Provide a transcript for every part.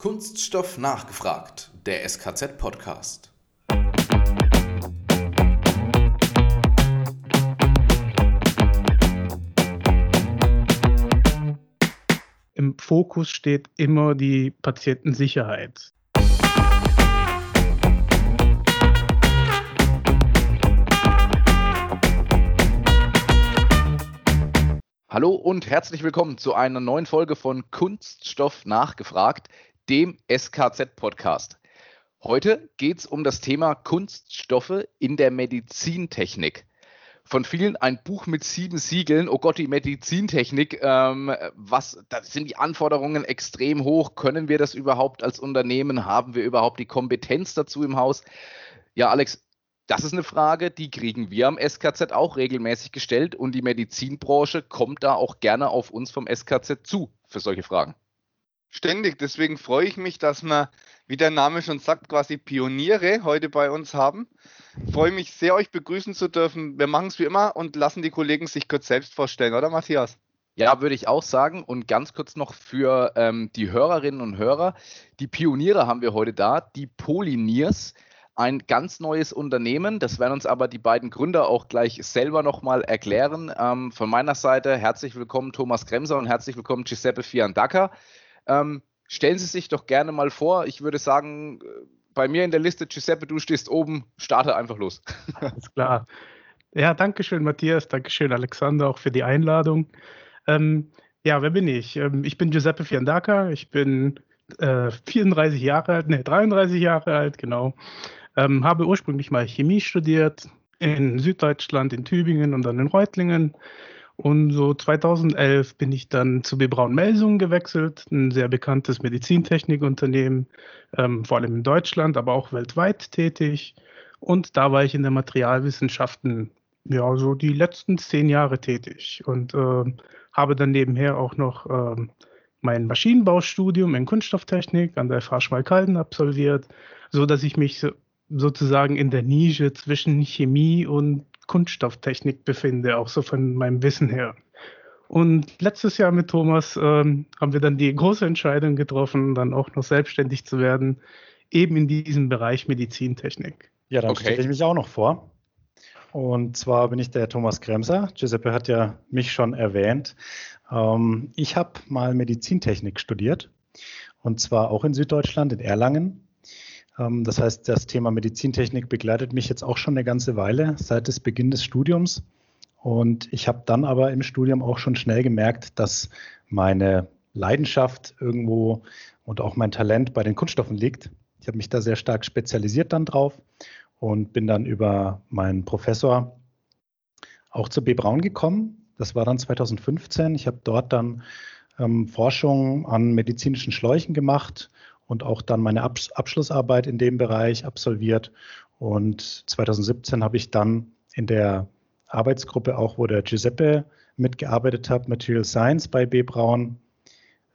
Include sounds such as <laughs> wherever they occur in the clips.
Kunststoff nachgefragt, der SKZ-Podcast. Im Fokus steht immer die Patientensicherheit. Hallo und herzlich willkommen zu einer neuen Folge von Kunststoff nachgefragt, dem SKZ-Podcast. Heute geht es um das Thema Kunststoffe in der Medizintechnik. Von vielen ein Buch mit sieben Siegeln. Oh Gott, die Medizintechnik. Ähm, was, da sind die Anforderungen extrem hoch. Können wir das überhaupt als Unternehmen? Haben wir überhaupt die Kompetenz dazu im Haus? Ja, Alex, das ist eine Frage, die kriegen wir am SKZ auch regelmäßig gestellt und die Medizinbranche kommt da auch gerne auf uns vom SKZ zu für solche Fragen. Ständig, deswegen freue ich mich, dass wir, wie der Name schon sagt, quasi Pioniere heute bei uns haben. Freue mich sehr, euch begrüßen zu dürfen. Wir machen es wie immer und lassen die Kollegen sich kurz selbst vorstellen, oder Matthias? Ja, würde ich auch sagen. Und ganz kurz noch für ähm, die Hörerinnen und Hörer. Die Pioniere haben wir heute da, die Poliniers ein ganz neues Unternehmen. Das werden uns aber die beiden Gründer auch gleich selber nochmal erklären. Ähm, von meiner Seite herzlich willkommen Thomas Kremser und herzlich willkommen Giuseppe Fiandaca. Ähm, stellen Sie sich doch gerne mal vor. Ich würde sagen, äh, bei mir in der Liste, Giuseppe, du stehst oben, starte einfach los. <laughs> Alles klar. Ja, danke schön, Matthias. Danke schön, Alexander, auch für die Einladung. Ähm, ja, wer bin ich? Ähm, ich bin Giuseppe Fiandaca. Ich bin äh, 34 Jahre alt, ne, 33 Jahre alt, genau. Ähm, habe ursprünglich mal Chemie studiert in Süddeutschland, in Tübingen und dann in Reutlingen. Und so 2011 bin ich dann zu B. Braun Melsungen gewechselt, ein sehr bekanntes Medizintechnikunternehmen, ähm, vor allem in Deutschland, aber auch weltweit tätig. Und da war ich in der Materialwissenschaften ja so die letzten zehn Jahre tätig und äh, habe dann nebenher auch noch äh, mein Maschinenbaustudium in Kunststofftechnik an der FH Schmalkalden absolviert, so dass ich mich so, sozusagen in der Nische zwischen Chemie und Kunststofftechnik befinde, auch so von meinem Wissen her. Und letztes Jahr mit Thomas ähm, haben wir dann die große Entscheidung getroffen, dann auch noch selbstständig zu werden, eben in diesem Bereich Medizintechnik. Ja, dann okay. stelle ich mich auch noch vor. Und zwar bin ich der Thomas Kremser. Giuseppe hat ja mich schon erwähnt. Ähm, ich habe mal Medizintechnik studiert und zwar auch in Süddeutschland, in Erlangen. Ähm, das heißt, das Thema Medizintechnik begleitet mich jetzt auch schon eine ganze Weile, seit des Beginn des Studiums. Und ich habe dann aber im Studium auch schon schnell gemerkt, dass meine Leidenschaft irgendwo und auch mein Talent bei den Kunststoffen liegt. Ich habe mich da sehr stark spezialisiert dann drauf und bin dann über meinen Professor auch zu B. Braun gekommen. Das war dann 2015. Ich habe dort dann ähm, Forschung an medizinischen Schläuchen gemacht und auch dann meine Abs Abschlussarbeit in dem Bereich absolviert. Und 2017 habe ich dann in der Arbeitsgruppe auch, wo der Giuseppe mitgearbeitet hat, Material Science bei B. Braun,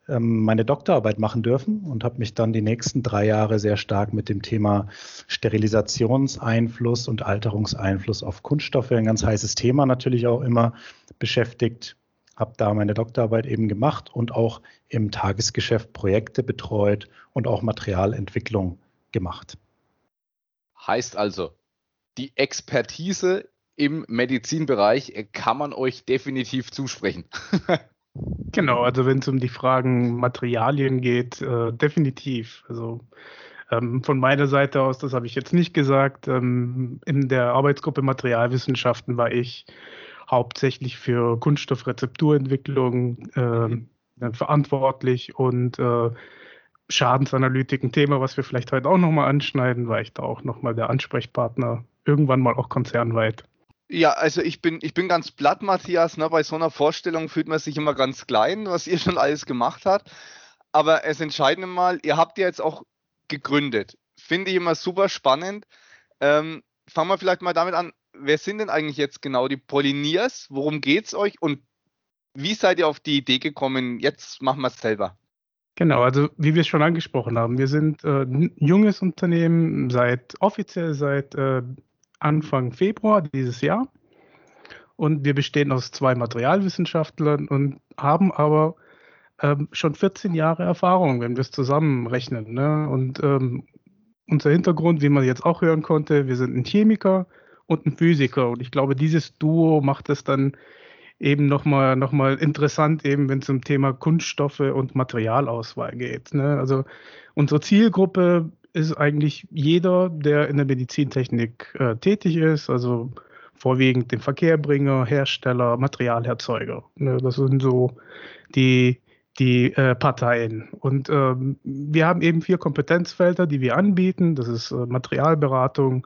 ähm, meine Doktorarbeit machen dürfen und habe mich dann die nächsten drei Jahre sehr stark mit dem Thema Sterilisationseinfluss und Alterungseinfluss auf Kunststoffe, ein ganz heißes Thema natürlich auch immer beschäftigt habe da meine Doktorarbeit eben gemacht und auch im Tagesgeschäft Projekte betreut und auch Materialentwicklung gemacht. Heißt also, die Expertise im Medizinbereich kann man euch definitiv zusprechen. <laughs> genau, also wenn es um die Fragen Materialien geht, äh, definitiv. Also ähm, von meiner Seite aus, das habe ich jetzt nicht gesagt, ähm, in der Arbeitsgruppe Materialwissenschaften war ich hauptsächlich für Kunststoffrezepturentwicklung äh, verantwortlich und äh, Schadensanalytik, ein Thema, was wir vielleicht heute auch nochmal anschneiden, war ich da auch nochmal der Ansprechpartner, irgendwann mal auch konzernweit. Ja, also ich bin, ich bin ganz platt, Matthias. Ne? Bei so einer Vorstellung fühlt man sich immer ganz klein, was ihr <laughs> schon alles gemacht habt. Aber das Entscheidende mal, ihr habt ja jetzt auch gegründet. Finde ich immer super spannend. Ähm, fangen wir vielleicht mal damit an, wer sind denn eigentlich jetzt genau die Polliniers? Worum geht es euch und wie seid ihr auf die Idee gekommen, jetzt machen wir es selber? Genau, also wie wir es schon angesprochen haben, wir sind äh, ein junges Unternehmen seit offiziell seit äh, Anfang Februar dieses Jahr und wir bestehen aus zwei Materialwissenschaftlern und haben aber ähm, schon 14 Jahre Erfahrung, wenn wir es zusammenrechnen. Ne? Und ähm, unser Hintergrund, wie man jetzt auch hören konnte, wir sind ein Chemiker und ein Physiker. Und ich glaube, dieses Duo macht es dann eben nochmal noch mal interessant, eben wenn es um Thema Kunststoffe und Materialauswahl geht. Ne? Also unsere Zielgruppe ist eigentlich jeder, der in der Medizintechnik äh, tätig ist, also vorwiegend den Verkehrbringer, Hersteller, Materialherzeuger. Ne? Das sind so die, die äh, Parteien. Und ähm, wir haben eben vier Kompetenzfelder, die wir anbieten. Das ist äh, Materialberatung,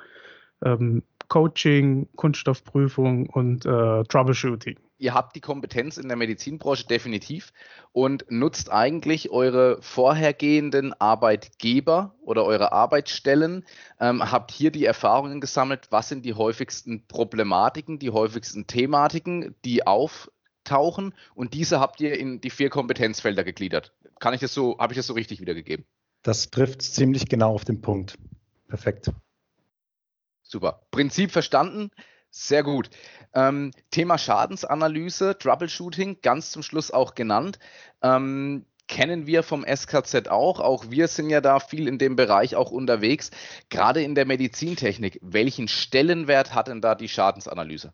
ähm, Coaching, Kunststoffprüfung und äh, Troubleshooting. Ihr habt die Kompetenz in der Medizinbranche definitiv und nutzt eigentlich eure vorhergehenden Arbeitgeber oder eure Arbeitsstellen, ähm, habt hier die Erfahrungen gesammelt, was sind die häufigsten Problematiken, die häufigsten Thematiken, die auftauchen und diese habt ihr in die vier Kompetenzfelder gegliedert. Kann ich das so, habe ich das so richtig wiedergegeben? Das trifft ziemlich genau auf den Punkt. Perfekt. Super. Prinzip verstanden. Sehr gut. Ähm, Thema Schadensanalyse, Troubleshooting, ganz zum Schluss auch genannt. Ähm, kennen wir vom SKZ auch. Auch wir sind ja da viel in dem Bereich auch unterwegs. Gerade in der Medizintechnik, welchen Stellenwert hat denn da die Schadensanalyse?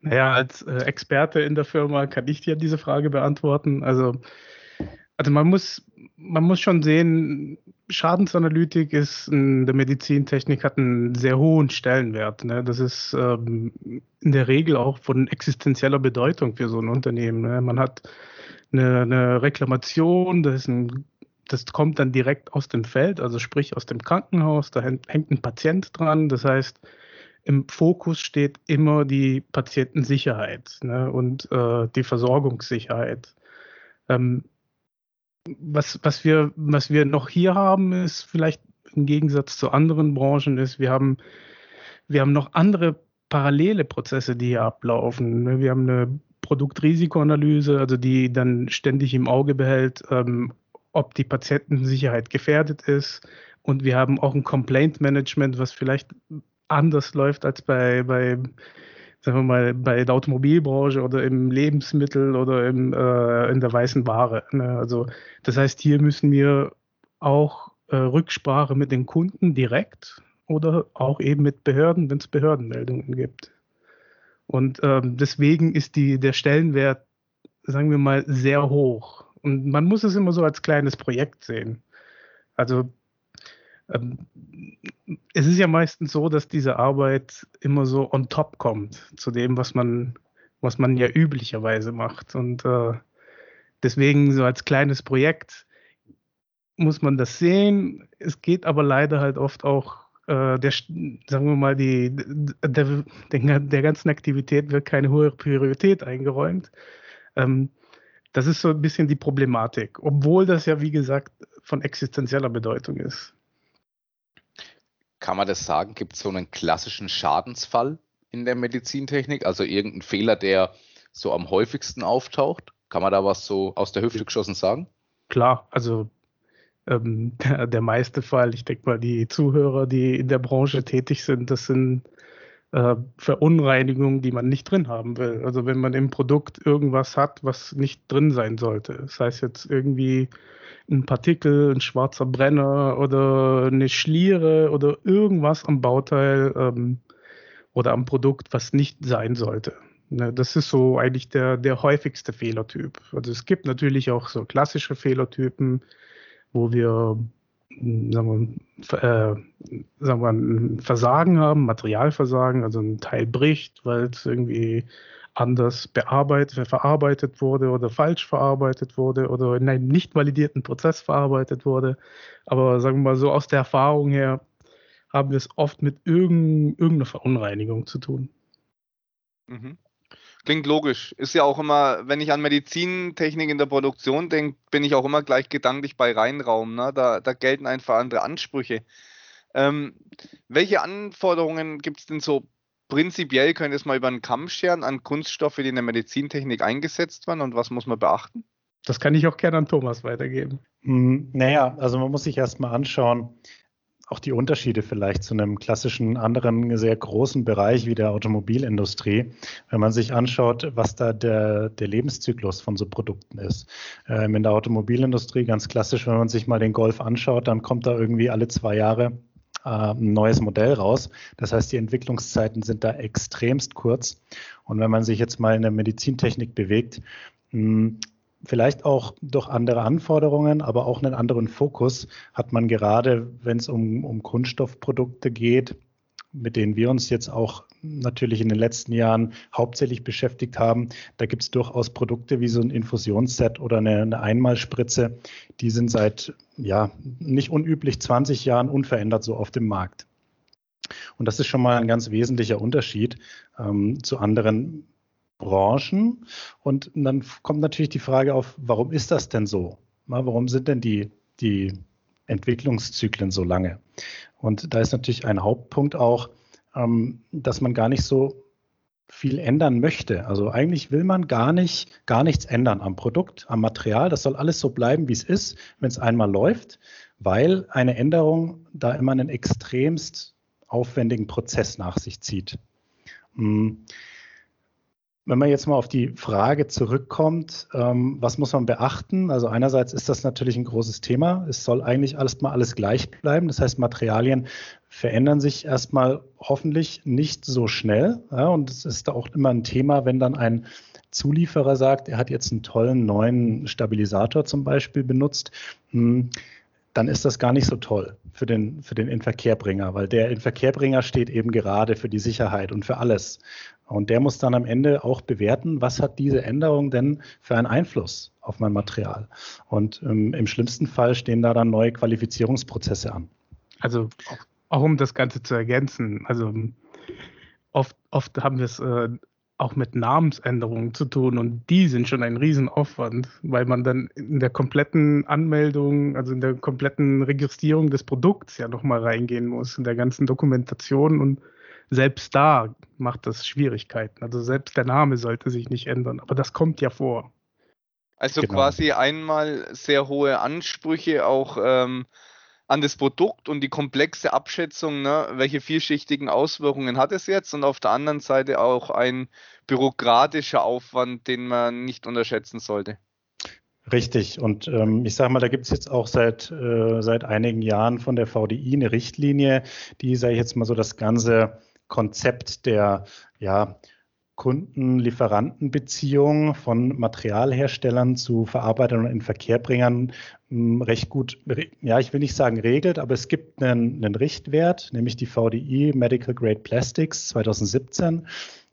Naja, als äh, Experte in der Firma kann ich dir diese Frage beantworten. Also, also man muss, man muss schon sehen, Schadensanalytik ist in der Medizintechnik hat einen sehr hohen Stellenwert. Ne? Das ist ähm, in der Regel auch von existenzieller Bedeutung für so ein Unternehmen. Ne? Man hat eine, eine Reklamation, das, ein, das, kommt dann direkt aus dem Feld, also sprich aus dem Krankenhaus, da hängt ein Patient dran. Das heißt, im Fokus steht immer die Patientensicherheit ne? und äh, die Versorgungssicherheit. Ähm, was, was, wir, was wir noch hier haben, ist vielleicht im Gegensatz zu anderen Branchen, ist, wir haben, wir haben noch andere parallele Prozesse, die hier ablaufen. Wir haben eine Produktrisikoanalyse, also die dann ständig im Auge behält, ähm, ob die Patientensicherheit gefährdet ist. Und wir haben auch ein Complaint Management, was vielleicht anders läuft als bei, bei sagen wir mal, bei der Automobilbranche oder im Lebensmittel oder im, äh, in der weißen Ware. Ne? Also das heißt, hier müssen wir auch äh, Rücksprache mit den Kunden direkt oder auch eben mit Behörden, wenn es Behördenmeldungen gibt. Und ähm, deswegen ist die, der Stellenwert, sagen wir mal, sehr hoch. Und man muss es immer so als kleines Projekt sehen. Also es ist ja meistens so, dass diese Arbeit immer so on top kommt zu dem, was man, was man ja üblicherweise macht. Und äh, deswegen so als kleines Projekt muss man das sehen. Es geht aber leider halt oft auch äh, der, sagen wir mal, die, der, der, der, ganzen Aktivität wird keine hohe Priorität eingeräumt. Ähm, das ist so ein bisschen die Problematik, obwohl das ja, wie gesagt, von existenzieller Bedeutung ist. Kann man das sagen? Gibt es so einen klassischen Schadensfall in der Medizintechnik? Also irgendein Fehler, der so am häufigsten auftaucht? Kann man da was so aus der Hüfte geschossen sagen? Klar, also ähm, <laughs> der, der, meiste Fall, ich denke mal, die Zuhörer, die in der Branche tätig sind, das sind äh, Verunreinigungen, die man nicht drin haben will. Also wenn man im Produkt irgendwas hat, was nicht drin sein sollte. Das heißt jetzt irgendwie ein Partikel, ein schwarzer Brenner oder eine Schliere oder irgendwas am Bauteil ähm, oder am Produkt, was nicht sein sollte. Ne, das ist so eigentlich der, der häufigste Fehlertyp. Also es gibt natürlich auch so klassische Fehlertypen, wo wir sagen wir, äh, sagen wir ein Versagen haben, Materialversagen, also ein Teil bricht, weil es irgendwie anders bearbeitet, verarbeitet wurde oder falsch verarbeitet wurde oder in einem nicht validierten Prozess verarbeitet wurde. Aber sagen wir mal so aus der Erfahrung her haben wir es oft mit irgendeiner Verunreinigung zu tun. Mhm. Klingt logisch. Ist ja auch immer, wenn ich an Medizintechnik in der Produktion denke, bin ich auch immer gleich gedanklich bei Reinraum. Ne? Da, da gelten einfach andere Ansprüche. Ähm, welche Anforderungen gibt es denn so prinzipiell könnt ihr es mal über einen Kamm scheren an Kunststoffe, die in der Medizintechnik eingesetzt werden und was muss man beachten? Das kann ich auch gerne an Thomas weitergeben. Hm, naja, also man muss sich erstmal anschauen, auch die Unterschiede vielleicht zu einem klassischen anderen sehr großen Bereich wie der Automobilindustrie, wenn man sich anschaut, was da der, der Lebenszyklus von so Produkten ist. Ähm, in der Automobilindustrie ganz klassisch, wenn man sich mal den Golf anschaut, dann kommt da irgendwie alle zwei Jahre äh, ein neues Modell raus. Das heißt, die Entwicklungszeiten sind da extremst kurz. Und wenn man sich jetzt mal in der Medizintechnik bewegt, hm, vielleicht auch durch andere Anforderungen, aber auch einen anderen Fokus hat man gerade, wenn es um, um Kunststoffprodukte geht, mit denen wir uns jetzt auch natürlich in den letzten Jahren hauptsächlich beschäftigt haben. Da gibt es durchaus Produkte wie so ein Infusionsset oder eine, eine, Einmalspritze, die sind seit ja nicht unüblich 20 Jahren unverändert so auf dem Markt. Und das ist schon mal ein ganz wesentlicher Unterschied ähm, zu anderen Branchen. Und dann kommt natürlich die Frage auf, warum ist das denn so? Warum sind denn die, die Entwicklungszyklen so lange? Und da ist natürlich ein Hauptpunkt auch, ähm, dass man gar nicht so viel ändern möchte. Also eigentlich will man gar nicht, gar nichts ändern am Produkt, am Material. Das soll alles so bleiben, wie es ist, wenn es einmal läuft, weil eine Änderung da immer einen extremst aufwendigen Prozess nach sich zieht. Wenn man jetzt mal auf die Frage zurückkommt, ähm, was muss man beachten? Also einerseits ist das natürlich ein großes Thema. Es soll eigentlich alles mal alles gleich bleiben. Das heißt, Materialien verändern sich erstmal hoffentlich nicht so schnell. Ja, und es ist auch immer ein Thema, wenn dann ein Zulieferer sagt, er hat jetzt einen tollen neuen Stabilisator zum Beispiel benutzt. Hm, dann ist das gar nicht so toll für den, für den Inverkehrbringer, weil der Inverkehrbringer steht eben gerade für die Sicherheit und für alles. Und der muss dann am Ende auch bewerten, was hat diese Änderung denn für einen Einfluss auf mein Material. Und ähm, im schlimmsten Fall stehen da dann neue Qualifizierungsprozesse an. Also auch, auch um das Ganze zu ergänzen, also oft, oft haben wir es äh, auch mit Namensänderungen zu tun und die sind schon ein Riesenaufwand, weil man dann in der kompletten Anmeldung, also in der kompletten Registrierung des Produkts ja nochmal reingehen muss, in der ganzen Dokumentation und selbst da macht das Schwierigkeiten. Also selbst der Name sollte sich nicht ändern, aber das kommt ja vor. Also genau. quasi einmal sehr hohe Ansprüche auch ähm, an das Produkt und die komplexe Abschätzung, ne, welche vielschichtigen Auswirkungen hat es jetzt und auf der anderen Seite auch ein bürokratischer Aufwand, den man nicht unterschätzen sollte. Richtig. Und ähm, ich sage mal, da gibt es jetzt auch seit, äh, seit einigen Jahren von der VDI eine Richtlinie, die, sage ich jetzt mal so, das ganze Konzept der ja, Kunden-Lieferanten-Beziehung von Materialherstellern zu Verarbeitern und Inverkehrbringern hm, recht gut, ja, ich will nicht sagen regelt, aber es gibt einen, einen Richtwert, nämlich die VDI Medical Grade Plastics 2017.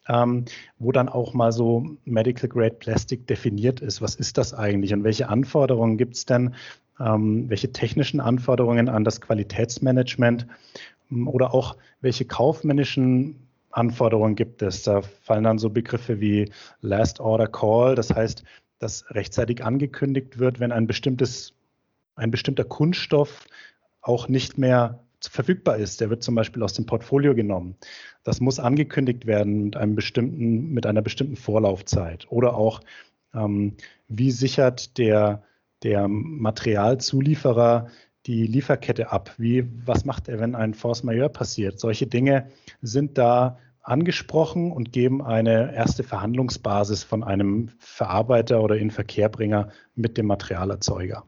Ähm, wo dann auch mal so Medical Grade Plastic definiert ist. Was ist das eigentlich und welche Anforderungen gibt es denn? Ähm, welche technischen Anforderungen an das Qualitätsmanagement hm, oder auch welche kaufmännischen Anforderungen gibt es? Da fallen dann so Begriffe wie Last Order Call, das heißt, dass rechtzeitig angekündigt wird, wenn ein bestimmtes, ein bestimmter Kunststoff auch nicht mehr verfügbar ist. Der wird zum Beispiel aus dem Portfolio genommen. Das muss angekündigt werden mit einem bestimmten, mit einer bestimmten Vorlaufzeit. Oder auch, ähm, wie sichert der, der Materialzulieferer die Lieferkette ab? Wie, was macht er, wenn ein Force Majeure passiert? Solche Dinge sind da angesprochen und geben eine erste Verhandlungsbasis von einem Verarbeiter oder Inverkehrbringer mit dem Materialerzeuger.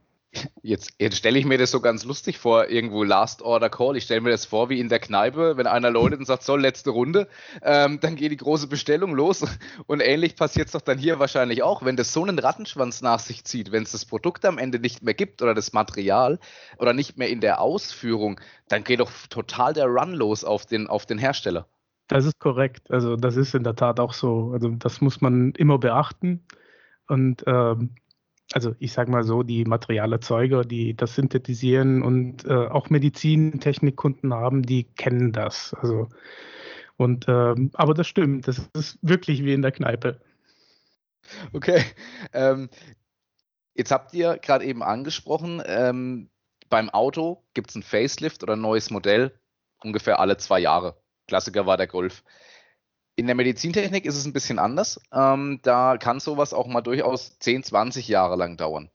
Jetzt, jetzt stelle ich mir das so ganz lustig vor, irgendwo Last Order Call. Ich stelle mir das vor wie in der Kneipe, wenn einer läutet und sagt, so, letzte Runde, ähm, dann geht die große Bestellung los. Und ähnlich passiert es doch dann hier wahrscheinlich auch, wenn das so einen Rattenschwanz nach sich zieht, wenn es das Produkt am Ende nicht mehr gibt oder das Material oder nicht mehr in der Ausführung, dann geht doch total der Run los auf den, auf den Hersteller. Das ist korrekt. Also das ist in der Tat auch so. Also das muss man immer beachten. Und ähm, also ich sage mal so, die Materialerzeuger, die das synthetisieren und äh, auch Medizintechnikkunden haben, die kennen das. Also und ähm, aber das stimmt, das ist wirklich wie in der Kneipe. Okay. Ähm, jetzt habt ihr gerade eben angesprochen, ähm, beim Auto gibt es ein Facelift oder ein neues Modell ungefähr alle zwei Jahre. Klassiker war der Golf. In der Medizintechnik ist es ein bisschen anders. Ähm, da kann sowas auch mal durchaus 10, 20 Jahre lang dauern.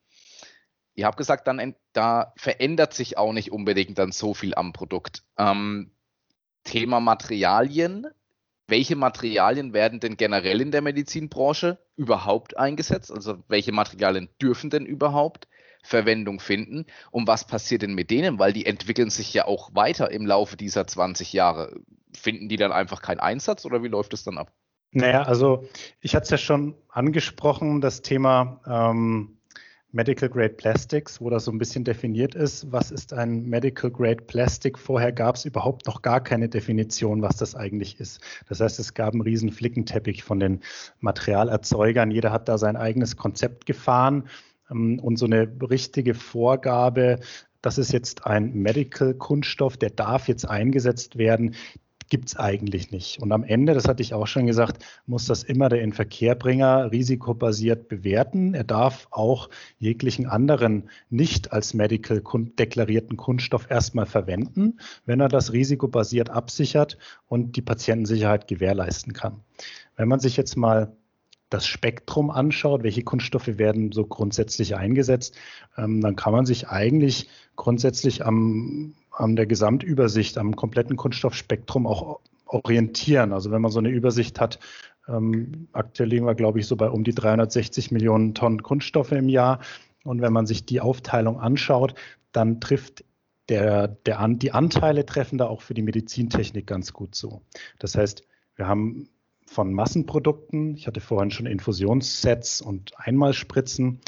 Ihr habt gesagt, dann da verändert sich auch nicht unbedingt dann so viel am Produkt. Ähm, Thema Materialien. Welche Materialien werden denn generell in der Medizinbranche überhaupt eingesetzt? Also welche Materialien dürfen denn überhaupt Verwendung finden? Und was passiert denn mit denen? Weil die entwickeln sich ja auch weiter im Laufe dieser 20 Jahre. Finden die dann einfach keinen Einsatz oder wie läuft es dann ab? Naja, also ich hatte es ja schon angesprochen, das Thema ähm, Medical Grade Plastics, wo das so ein bisschen definiert ist. Was ist ein Medical Grade Plastic? Vorher gab es überhaupt noch gar keine Definition, was das eigentlich ist. Das heißt, es gab einen riesen Flickenteppich von den Materialerzeugern. Jeder hat da sein eigenes Konzept gefahren ähm, und so eine richtige Vorgabe, das ist jetzt ein Medical-Kunststoff, der darf jetzt eingesetzt werden gibt es eigentlich nicht. Und am Ende, das hatte ich auch schon gesagt, muss das immer der Inverkehrbringer risikobasiert bewerten. Er darf auch jeglichen anderen nicht als medical deklarierten Kunststoff erstmal verwenden, wenn er das risikobasiert absichert und die Patientensicherheit gewährleisten kann. Wenn man sich jetzt mal das Spektrum anschaut, welche Kunststoffe werden so grundsätzlich eingesetzt, ähm, dann kann man sich eigentlich grundsätzlich am an der Gesamtübersicht, am kompletten Kunststoffspektrum auch orientieren. Also wenn man so eine Übersicht hat, ähm, aktuell liegen wir, glaube ich, so bei um die 360 Millionen Tonnen Kunststoffe im Jahr. Und wenn man sich die Aufteilung anschaut, dann trifft der, der die Anteile treffen da auch für die Medizintechnik ganz gut zu. Das heißt, wir haben von Massenprodukten, ich hatte vorhin schon Infusionssets und Einmalspritzen,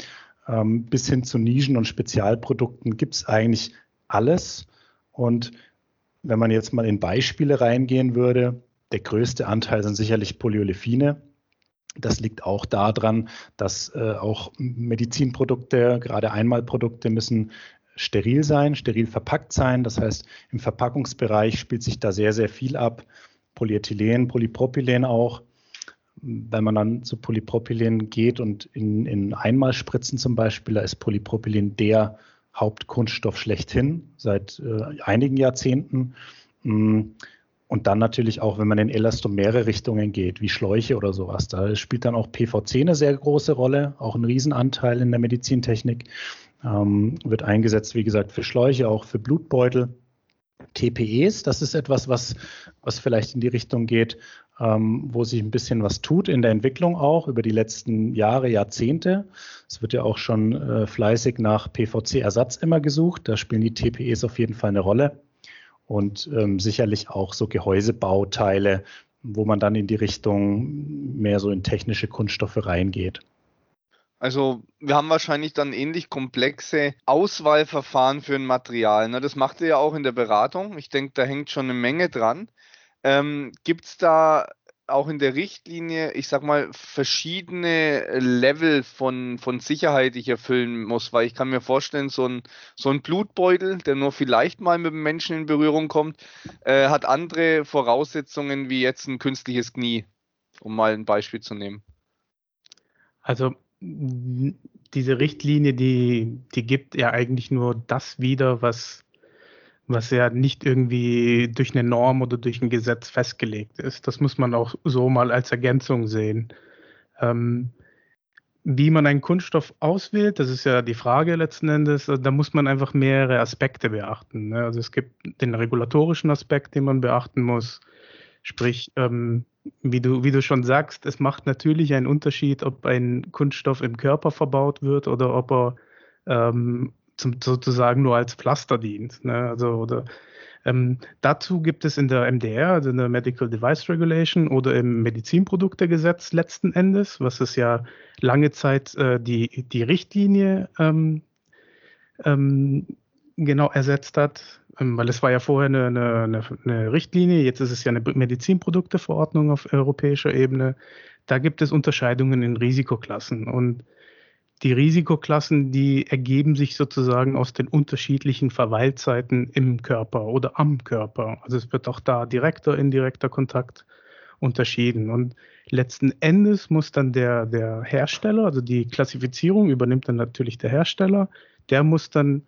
ähm, bis hin zu Nischen- und Spezialprodukten gibt es eigentlich alles. Und wenn man jetzt mal in Beispiele reingehen würde, der größte Anteil sind sicherlich Polyolefine. Das liegt auch daran, dass äh, auch Medizinprodukte, gerade Einmalprodukte, müssen steril sein, steril verpackt sein. Das heißt, im Verpackungsbereich spielt sich da sehr, sehr viel ab. Polyethylen, Polypropylen auch. Wenn man dann zu Polypropylen geht und in, in Einmalspritzen zum Beispiel, da ist Polypropylen der Hauptkunststoff schlechthin seit äh, einigen Jahrzehnten. Mm, und dann natürlich auch, wenn man in elastomere Richtungen geht, wie Schläuche oder sowas. Da spielt dann auch PVC eine sehr große Rolle, auch ein Riesenanteil in der Medizintechnik. Ähm, wird eingesetzt, wie gesagt, für Schläuche, auch für Blutbeutel. TPEs, das ist etwas, was, was vielleicht in die Richtung geht, ähm, wo sich ein bisschen was tut in der Entwicklung auch über die letzten Jahre, Jahrzehnte. Es wird ja auch schon äh, fleißig nach PVC-Ersatz immer gesucht. Da spielen die TPEs auf jeden Fall eine Rolle. Und ähm, sicherlich auch so Gehäusebauteile, wo man dann in die Richtung mehr so in technische Kunststoffe reingeht. Also wir haben wahrscheinlich dann ähnlich komplexe Auswahlverfahren für ein Material. Ne? Das macht ihr ja auch in der Beratung. Ich denke, da hängt schon eine Menge dran. Ähm, Gibt es da auch in der Richtlinie, ich sag mal, verschiedene Level von, von Sicherheit, die ich erfüllen muss, weil ich kann mir vorstellen, so ein, so ein Blutbeutel, der nur vielleicht mal mit dem Menschen in Berührung kommt, äh, hat andere Voraussetzungen wie jetzt ein künstliches Knie, um mal ein Beispiel zu nehmen. Also diese Richtlinie, die, die gibt ja eigentlich nur das wieder, was was ja nicht irgendwie durch eine Norm oder durch ein Gesetz festgelegt ist. Das muss man auch so mal als Ergänzung sehen. Ähm, wie man einen Kunststoff auswählt, das ist ja die Frage letzten Endes, da muss man einfach mehrere Aspekte beachten. Ne? Also es gibt den regulatorischen Aspekt, den man beachten muss. Sprich, ähm, wie, du, wie du schon sagst, es macht natürlich einen Unterschied, ob ein Kunststoff im Körper verbaut wird oder ob er ähm, zum, sozusagen nur als Pflaster dient. Ne? Also, oder, ähm, dazu gibt es in der MDR, also in der Medical Device Regulation oder im Medizinproduktegesetz letzten Endes, was es ja lange Zeit äh, die, die Richtlinie ähm, ähm, genau ersetzt hat, weil es war ja vorher eine, eine, eine, Richtlinie, jetzt ist es ja eine Medizinprodukteverordnung auf europäischer Ebene. Da gibt es Unterscheidungen in Risikoklassen und die Risikoklassen, die ergeben sich sozusagen aus den unterschiedlichen Verweilzeiten im Körper oder am Körper. Also es wird auch da direkter, indirekter Kontakt unterschieden. Und letzten Endes muss dann der, der Hersteller, also die Klassifizierung übernimmt dann natürlich der Hersteller, der muss dann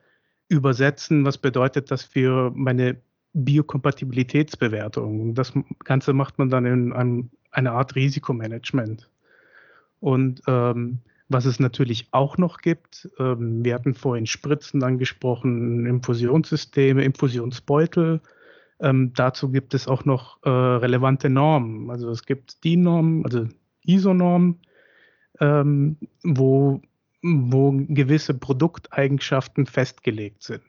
übersetzen, was bedeutet das für meine Biokompatibilitätsbewertung. Das Ganze macht man dann in einem, einer Art Risikomanagement. Und ähm, was es natürlich auch noch gibt, ähm, wir hatten vorhin Spritzen angesprochen, Infusionssysteme, Infusionsbeutel. Ähm, dazu gibt es auch noch äh, relevante Normen. Also es gibt die Normen, also ISO-Normen, ähm, wo, wo gewisse Produkteigenschaften festgelegt sind.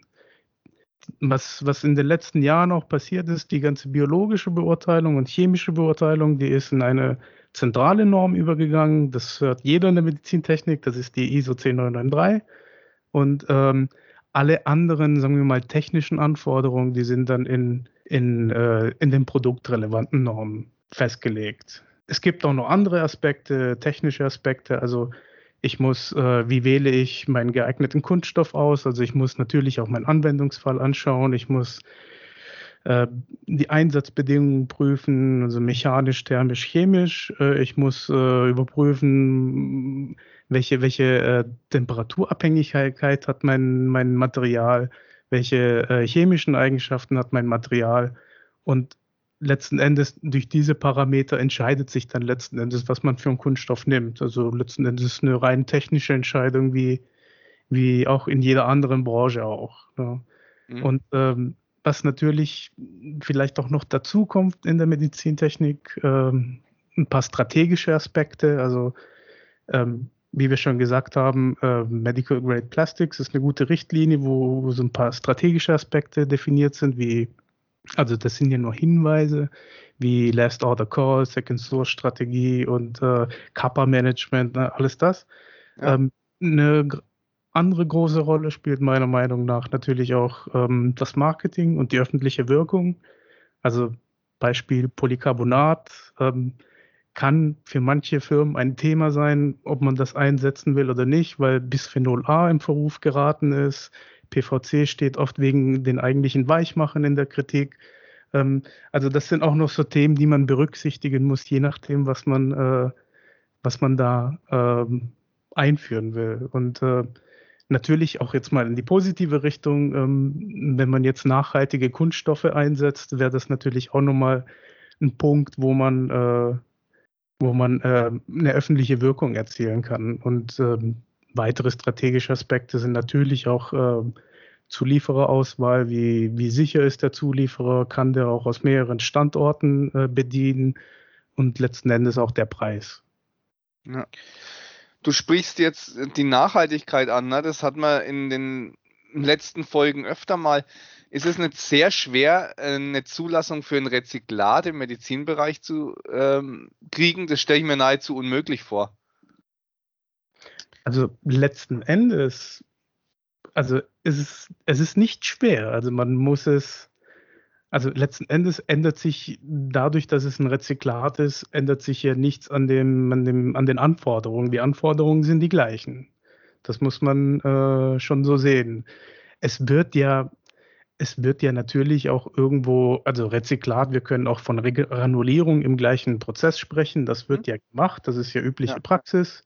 Was, was in den letzten Jahren auch passiert ist, die ganze biologische Beurteilung und chemische Beurteilung, die ist in eine zentrale Norm übergegangen. Das hört jeder in der Medizintechnik, das ist die ISO 10993. Und ähm, alle anderen, sagen wir mal, technischen Anforderungen, die sind dann in, in, äh, in den produktrelevanten Normen festgelegt. Es gibt auch noch andere Aspekte, technische Aspekte. Also ich muss, äh, wie wähle ich meinen geeigneten Kunststoff aus? Also ich muss natürlich auch meinen Anwendungsfall anschauen. Ich muss äh, die Einsatzbedingungen prüfen, also mechanisch, thermisch, chemisch. Äh, ich muss äh, überprüfen, welche, welche Temperaturabhängigkeit hat mein, mein Material, welche chemischen Eigenschaften hat mein Material. Und letzten Endes durch diese Parameter entscheidet sich dann letzten Endes, was man für einen Kunststoff nimmt. Also letzten Endes eine rein technische Entscheidung, wie, wie auch in jeder anderen Branche auch. Ja. Mhm. Und ähm, was natürlich vielleicht auch noch dazu kommt in der Medizintechnik, ähm, ein paar strategische Aspekte. Also ähm, wie wir schon gesagt haben, äh, Medical Grade Plastics ist eine gute Richtlinie, wo, wo, so ein paar strategische Aspekte definiert sind, wie, also das sind ja nur Hinweise, wie Last Order Call, Second Source Strategie und äh, Kappa Management, ne, alles das. Ja. Ähm, eine andere große Rolle spielt meiner Meinung nach natürlich auch ähm, das Marketing und die öffentliche Wirkung. Also Beispiel Polycarbonat ähm, kann für manche Firmen ein Thema sein, ob man das einsetzen will oder nicht, weil Bisphenol A im Verruf geraten ist. PVC steht oft wegen den eigentlichen Weichmachen in der Kritik. Ähm, also das sind auch noch so Themen, die man berücksichtigen muss, je nachdem, was man, äh, was man da ähm, einführen will. Und äh, Natürlich auch jetzt mal in die positive Richtung, ähm, wenn man jetzt nachhaltige Kunststoffe einsetzt, wäre das natürlich auch nochmal ein Punkt, wo man, äh, wo man äh, eine öffentliche Wirkung erzielen kann. Und ähm, weitere strategische Aspekte sind natürlich auch äh, Zuliefererauswahl, wie, wie sicher ist der Zulieferer, kann der auch aus mehreren Standorten äh, bedienen und letzten Endes auch der Preis. Ja du sprichst jetzt die Nachhaltigkeit an, ne? das hat man in den letzten Folgen öfter mal. Ist es nicht sehr schwer, eine Zulassung für ein Rezyklat im Medizinbereich zu ähm, kriegen? Das stelle ich mir nahezu unmöglich vor. Also letzten Endes, also es ist, es ist nicht schwer. Also man muss es also letzten Endes ändert sich dadurch, dass es ein Rezyklat ist, ändert sich ja nichts an, dem, an, dem, an den Anforderungen. Die Anforderungen sind die gleichen. Das muss man äh, schon so sehen. Es wird ja, es wird ja natürlich auch irgendwo, also Rezyklat, wir können auch von Granulierung im gleichen Prozess sprechen. Das wird mhm. ja gemacht, das ist ja übliche ja. Praxis.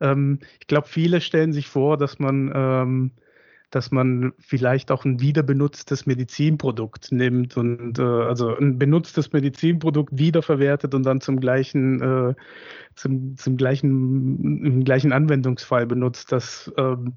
Ähm, ich glaube, viele stellen sich vor, dass man ähm, dass man vielleicht auch ein wiederbenutztes Medizinprodukt nimmt und äh, also ein benutztes Medizinprodukt wiederverwertet und dann zum gleichen, äh, zum, zum gleichen, im gleichen Anwendungsfall benutzt. Das ähm,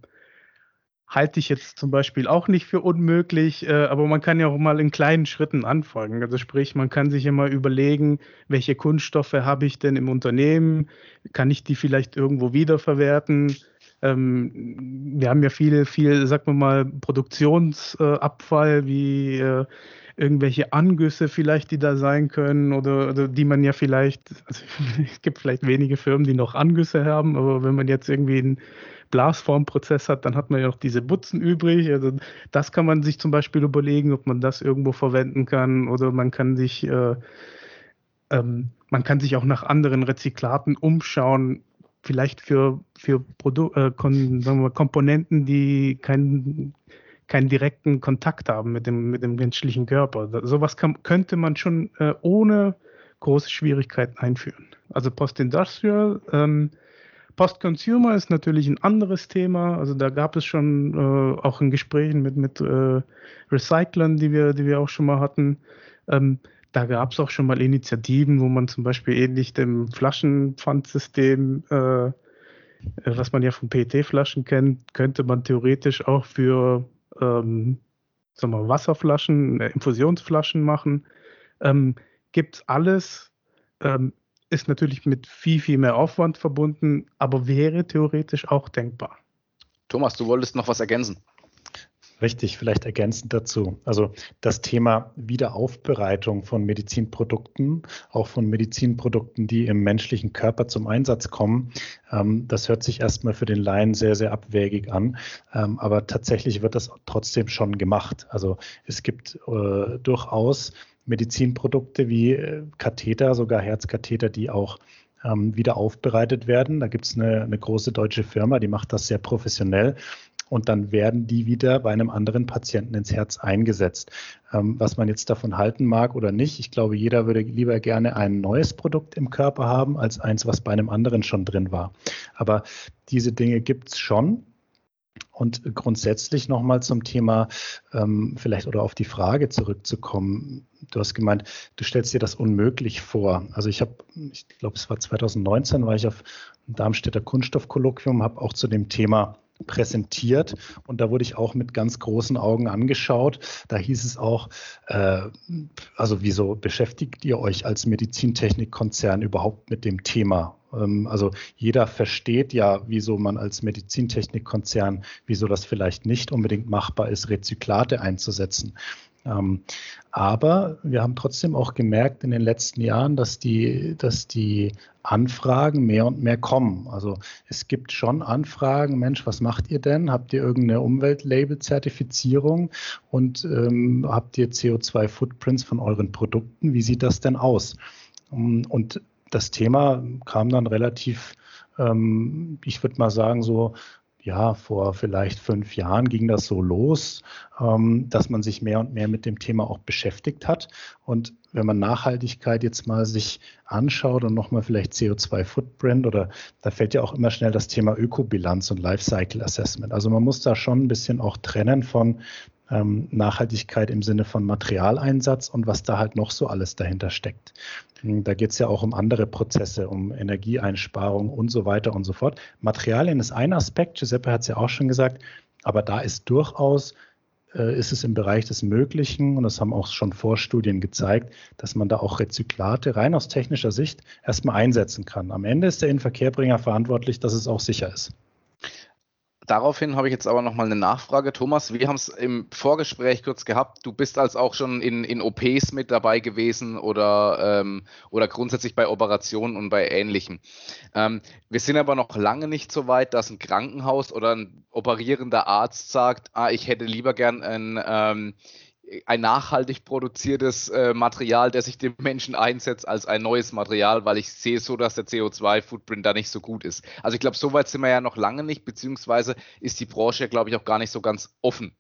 halte ich jetzt zum Beispiel auch nicht für unmöglich, äh, aber man kann ja auch mal in kleinen Schritten anfangen. Also sprich, man kann sich immer überlegen, welche Kunststoffe habe ich denn im Unternehmen? Kann ich die vielleicht irgendwo wiederverwerten? Ähm, wir haben ja viel, viel, sagen wir mal, Produktionsabfall, wie äh, irgendwelche Angüsse vielleicht, die da sein können oder, oder die man ja vielleicht, also <laughs> es gibt vielleicht wenige Firmen, die noch Angüsse haben, aber wenn man jetzt irgendwie einen Blasformprozess hat, dann hat man ja noch diese Butzen übrig. Also das kann man sich zum Beispiel überlegen, ob man das irgendwo verwenden kann oder man kann sich äh, ähm, man kann sich auch nach anderen Rezyklaten umschauen, vielleicht für, für Produ äh, wir, Komponenten, die keinen keinen direkten Kontakt haben mit dem, mit dem menschlichen Körper. Sowas kann, könnte man schon äh, ohne große Schwierigkeiten einführen. Also Post-Industrial, ähm, Post-Consumer ist natürlich ein anderes Thema. Also da gab es schon äh, auch in Gesprächen mit, mit äh, Recyclern, die wir, die wir auch schon mal hatten. Ähm, da gab es auch schon mal Initiativen, wo man zum Beispiel ähnlich dem Flaschenpfandsystem äh, äh, was man ja von PET-Flaschen kennt, könnte man theoretisch auch für ähm, sagen wir, Wasserflaschen, äh, Infusionsflaschen machen. Ähm, Gibt alles, ähm, ist natürlich mit viel, viel mehr Aufwand verbunden, aber wäre theoretisch auch denkbar. Thomas, du wolltest noch was ergänzen. Richtig, vielleicht ergänzend dazu. Also das Thema Wiederaufbereitung von Medizinprodukten, auch von Medizinprodukten, die im menschlichen Körper zum Einsatz kommen, ähm, das hört sich erstmal für den Laien sehr, sehr abwägig an. Ähm, aber tatsächlich wird das trotzdem schon gemacht. Also es gibt äh, durchaus Medizinprodukte wie äh, Katheter, sogar Herzkatheter, die auch ähm, wieder aufbereitet werden. Da gibt es eine, eine große deutsche Firma, die macht das sehr professionell und dann werden die wieder bei einem anderen Patienten ins Herz eingesetzt. Ähm, was man jetzt davon halten mag oder nicht, ich glaube, jeder würde lieber gerne ein neues Produkt im Körper haben, als eins, was bei einem anderen schon drin war. Aber diese Dinge gibt es schon. Und grundsätzlich nochmal zum Thema, ähm, vielleicht oder auf die Frage zurückzukommen. Du hast gemeint, du stellst dir das unmöglich vor. Also ich habe, ich glaube, es war 2019, war ich auf einem Darmstädter Kunststoffkolloquium, habe auch zu dem Thema präsentiert und da wurde ich auch mit ganz großen Augen angeschaut. Da hieß es auch, äh, also wieso beschäftigt ihr euch als Medizintechnikkonzern überhaupt mit dem Thema? Ähm, also jeder versteht ja, wieso man als Medizintechnikkonzern, wieso das vielleicht nicht unbedingt machbar ist, Rezyklate einzusetzen. Ähm, aber wir haben trotzdem auch gemerkt in den letzten Jahren, dass die, dass die Anfragen mehr und mehr kommen. Also es gibt schon Anfragen, Mensch, was macht ihr denn? Habt ihr irgendeine Umweltlabel-Zertifizierung und ähm, habt ihr CO2-Footprints von euren Produkten? Wie sieht das denn aus? Und das Thema kam dann relativ, ähm, ich würde mal sagen, so ja, vor vielleicht fünf Jahren ging das so los, ähm, dass man sich mehr und mehr mit dem Thema auch beschäftigt hat. Und wenn man Nachhaltigkeit jetzt mal sich anschaut und nochmal vielleicht CO2-Footprint oder da fällt ja auch immer schnell das Thema Ökobilanz und Lifecycle Assessment. Also man muss da schon ein bisschen auch trennen von ähm, Nachhaltigkeit im Sinne von Materialeinsatz und was da halt noch so alles dahinter steckt. Hm, da geht es ja auch um andere Prozesse, um Energieeinsparung und so weiter und so fort. Materialien ist ein Aspekt, Giuseppe hat es ja auch schon gesagt, aber da ist durchaus äh, ist es im Bereich des Möglichen, und das haben auch schon Vorstudien gezeigt, dass man da auch Rezyklate rein aus technischer Sicht erstmal einsetzen kann. Am Ende ist der Inverkehrbringer verantwortlich, dass es auch sicher ist. Daraufhin habe ich jetzt aber nochmal eine Nachfrage. Thomas, wir haben es im Vorgespräch kurz gehabt. Du bist als auch schon in, in OPs mit dabei gewesen oder, ähm, oder grundsätzlich bei Operationen und bei Ähnlichem. Ähm, wir sind aber noch lange nicht so weit, dass ein Krankenhaus oder ein operierender Arzt sagt, ah, ich hätte lieber gern ein ähm, ein nachhaltig produziertes äh, Material, der sich dem Menschen einsetzt, als ein neues Material, weil ich sehe so, dass der CO2-Footprint da nicht so gut ist. Also ich glaube, so weit sind wir ja noch lange nicht, beziehungsweise ist die Branche glaube ich, auch gar nicht so ganz offen